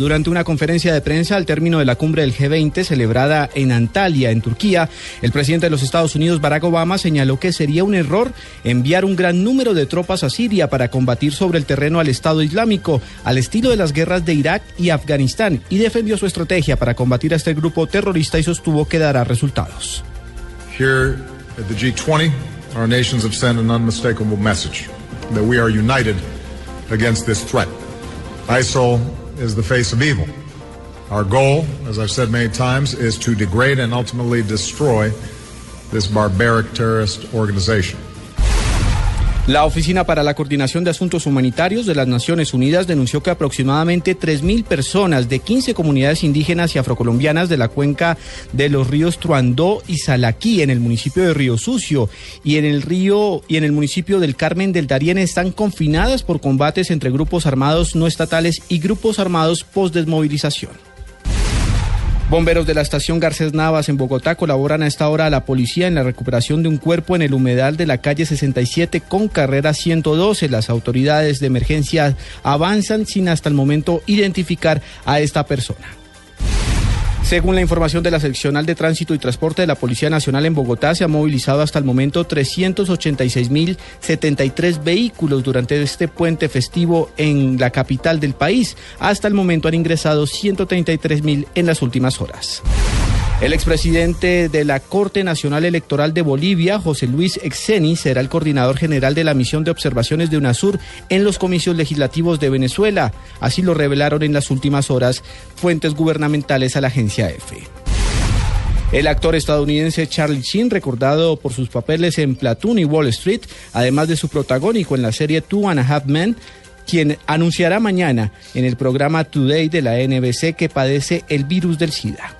Durante una conferencia de prensa al término de la cumbre del G20 celebrada en Antalya, en Turquía, el presidente de los Estados Unidos, Barack Obama, señaló que sería un error enviar un gran número de tropas a Siria para combatir sobre el terreno al Estado Islámico, al estilo de las guerras de Irak y Afganistán, y defendió su estrategia para combatir a este grupo terrorista y sostuvo que dará resultados. Here at the G20, our nations have sent an unmistakable message that we are united against this threat. ISIL is the face of evil. Our goal, as I've said many times, is to degrade and ultimately destroy this barbaric terrorist organization. La Oficina para la Coordinación de Asuntos Humanitarios de las Naciones Unidas denunció que aproximadamente 3.000 personas de 15 comunidades indígenas y afrocolombianas de la cuenca de los ríos Truandó y Salaquí en el municipio de Río Sucio y en el río y en el municipio del Carmen del Darién están confinadas por combates entre grupos armados no estatales y grupos armados post-desmovilización. Bomberos de la estación Garcés Navas en Bogotá colaboran a esta hora a la policía en la recuperación de un cuerpo en el humedal de la calle 67 con carrera 112. Las autoridades de emergencia avanzan sin hasta el momento identificar a esta persona. Según la información de la seccional de tránsito y transporte de la Policía Nacional en Bogotá, se han movilizado hasta el momento 386.073 vehículos durante este puente festivo en la capital del país. Hasta el momento han ingresado 133.000 en las últimas horas. El expresidente de la Corte Nacional Electoral de Bolivia, José Luis Exeni, será el coordinador general de la misión de observaciones de UNASUR en los comicios legislativos de Venezuela. Así lo revelaron en las últimas horas fuentes gubernamentales a la agencia EFE. El actor estadounidense Charlie Sheen, recordado por sus papeles en Platoon y Wall Street, además de su protagónico en la serie Two and a Half Men, quien anunciará mañana en el programa Today de la NBC que padece el virus del SIDA.